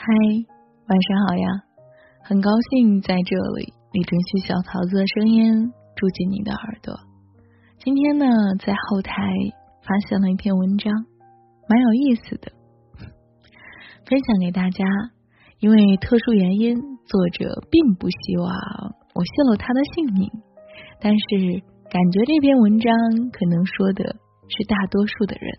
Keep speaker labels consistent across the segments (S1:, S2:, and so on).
S1: 嗨，晚上好呀！很高兴在这里，李准旭小桃子的声音住进你的耳朵。今天呢，在后台发现了一篇文章，蛮有意思的，分享给大家。因为特殊原因，作者并不希望我泄露他的姓名，但是感觉这篇文章可能说的是大多数的人。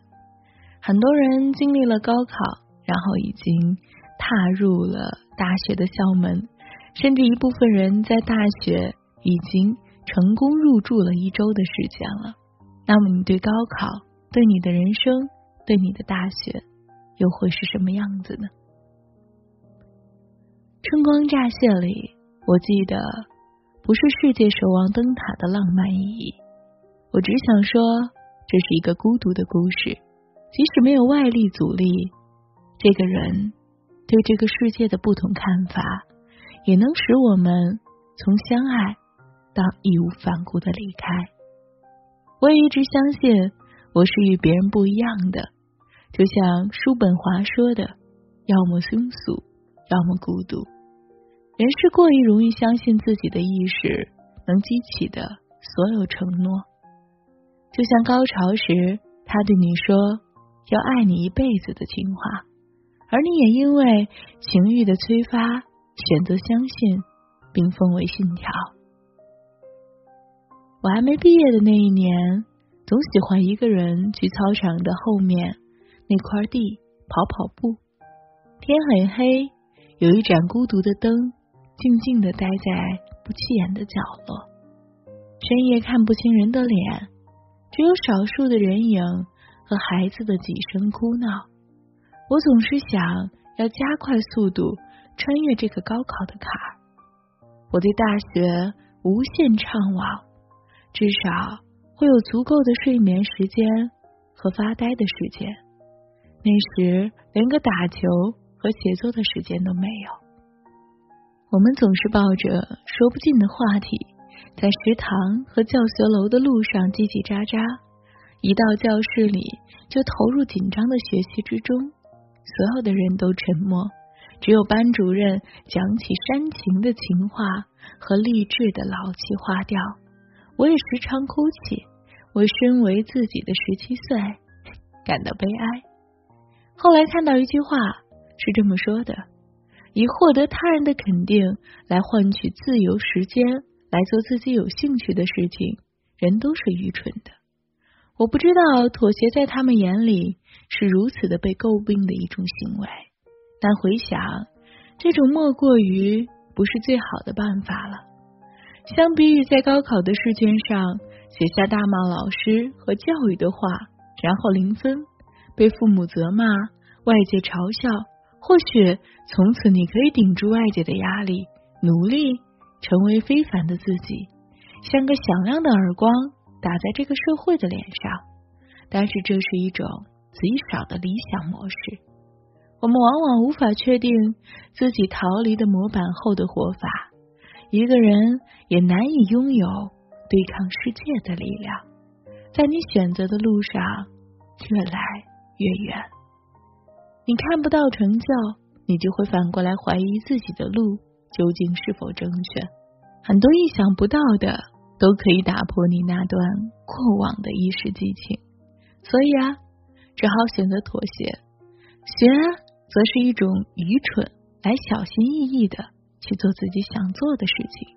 S1: 很多人经历了高考，然后已经。踏入了大学的校门，甚至一部分人在大学已经成功入住了一周的时间了。那么，你对高考、对你的人生、对你的大学，又会是什么样子呢？春光乍泄里，我记得不是世界守望灯塔的浪漫意义，我只想说，这是一个孤独的故事。即使没有外力阻力，这个人。对这个世界的不同看法，也能使我们从相爱到义无反顾的离开。我也一直相信，我是与别人不一样的。就像叔本华说的：“要么庸俗，要么孤独。”人是过于容易相信自己的意识能激起的所有承诺。就像高潮时，他对你说：“要爱你一辈子”的情话。而你也因为情欲的催发，选择相信，并奉为信条。我还没毕业的那一年，总喜欢一个人去操场的后面那块地跑跑步。天很黑，有一盏孤独的灯，静静的待在不起眼的角落。深夜看不清人的脸，只有少数的人影和孩子的几声哭闹。我总是想要加快速度穿越这个高考的坎儿。我对大学无限畅往，至少会有足够的睡眠时间和发呆的时间。那时连个打球和写作的时间都没有。我们总是抱着说不尽的话题，在食堂和教学楼的路上叽叽喳喳，一到教室里就投入紧张的学习之中。所有的人都沉默，只有班主任讲起煽情的情话和励志的老气花调。我也时常哭泣，我身为自己的十七岁感到悲哀。后来看到一句话是这么说的：以获得他人的肯定来换取自由时间，来做自己有兴趣的事情，人都是愚蠢的。我不知道妥协在他们眼里是如此的被诟病的一种行为，但回想，这种莫过于不是最好的办法了。相比于在高考的试卷上写下大骂老师和教育的话，然后零分，被父母责骂，外界嘲笑，或许从此你可以顶住外界的压力，努力成为非凡的自己，像个响亮的耳光。打在这个社会的脸上，但是这是一种极少的理想模式。我们往往无法确定自己逃离的模板后的活法，一个人也难以拥有对抗世界的力量。在你选择的路上越来越远，你看不到成就，你就会反过来怀疑自己的路究竟是否正确。很多意想不到的。都可以打破你那段过往的一时激情，所以啊，只好选择妥协。学则是一种愚蠢，来小心翼翼的去做自己想做的事情。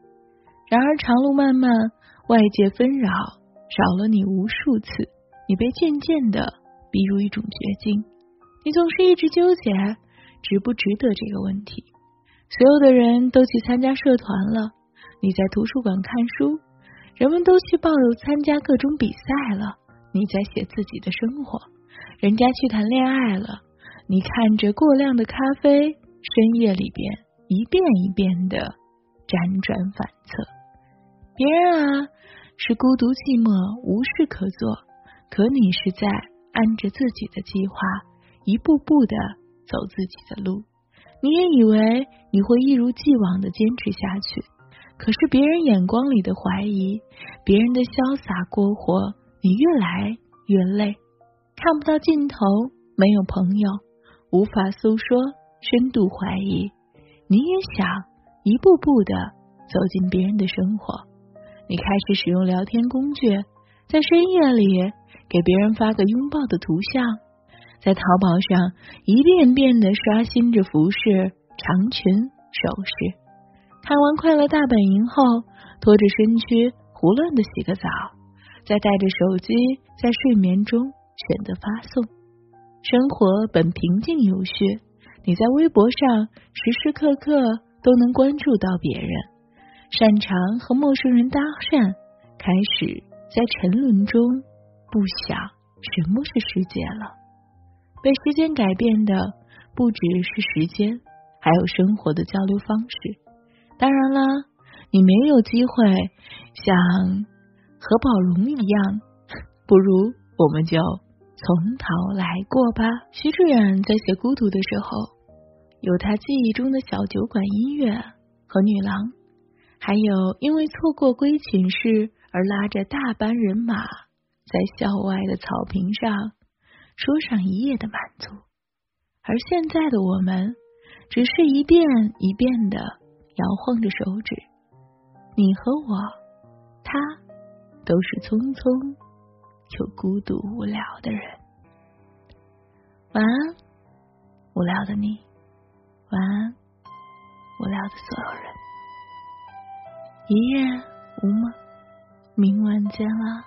S1: 然而长路漫漫，外界纷扰扰了你无数次，你被渐渐的逼入一种绝境。你总是一直纠结值不值得这个问题。所有的人都去参加社团了，你在图书馆看书。人们都去报参加各种比赛了，你在写自己的生活；人家去谈恋爱了，你看着过量的咖啡，深夜里边一遍一遍的辗转反侧。别人啊是孤独寂寞无事可做，可你是在按着自己的计划一步步的走自己的路。你也以为你会一如既往的坚持下去。可是别人眼光里的怀疑，别人的潇洒过活，你越来越累，看不到尽头，没有朋友，无法诉说
S2: 深度怀疑，你也想一步步的走进别人的生活。你开始使用聊天工具，在深夜里给别人发个拥抱的图像，在淘宝上一遍遍的刷新着服饰、长裙、首饰。看完《快乐大本营》后，拖着身躯胡乱的洗个澡，再带着手机在睡眠中选择发送。生活本平静有序，你在微博上时时刻刻都能关注到别人，擅长和陌生人搭讪，开始在沉沦中不想什么是世界了。被时间改变的不只是时间，还有生活的交流方式。当然了，你没有机会像何宝荣一样，不如我们就。从头来过吧。徐志远在写《孤独》的时候，有他记忆中的小酒馆音乐和女郎，还有因为错过归寝室而拉着大班人马在校外的草坪上说上一夜的满足。而现在的我们，只是一遍一遍的摇晃着手指，你和我，他，都是匆匆。就孤独无聊的人，晚安，无聊的你，晚安，无聊的所有人，一夜无梦，明晚见啦。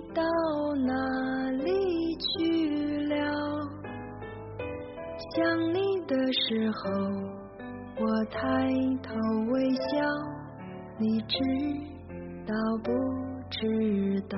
S1: 到哪里去了？想你的时候，我抬头微笑，你知道不知道？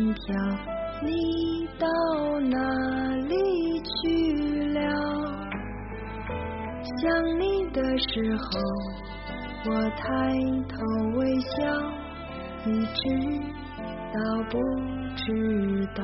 S1: 你到哪里去了？想你的时候，我抬头微笑，你知道不知道？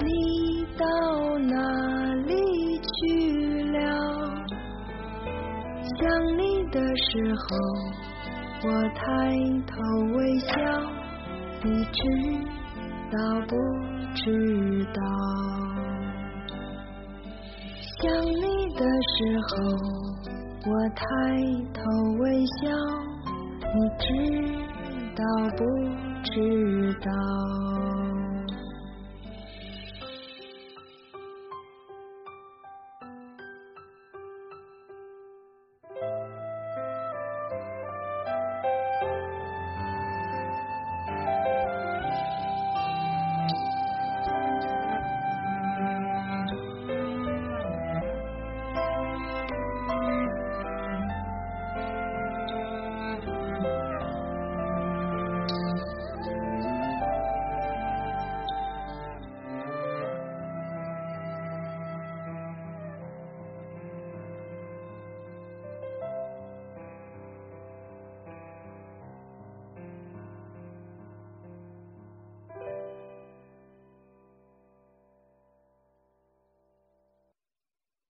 S1: 你到哪里去了？想你的时候，我抬头微笑，你知道不知道？想你的时候，我抬头微笑，你知道不知道？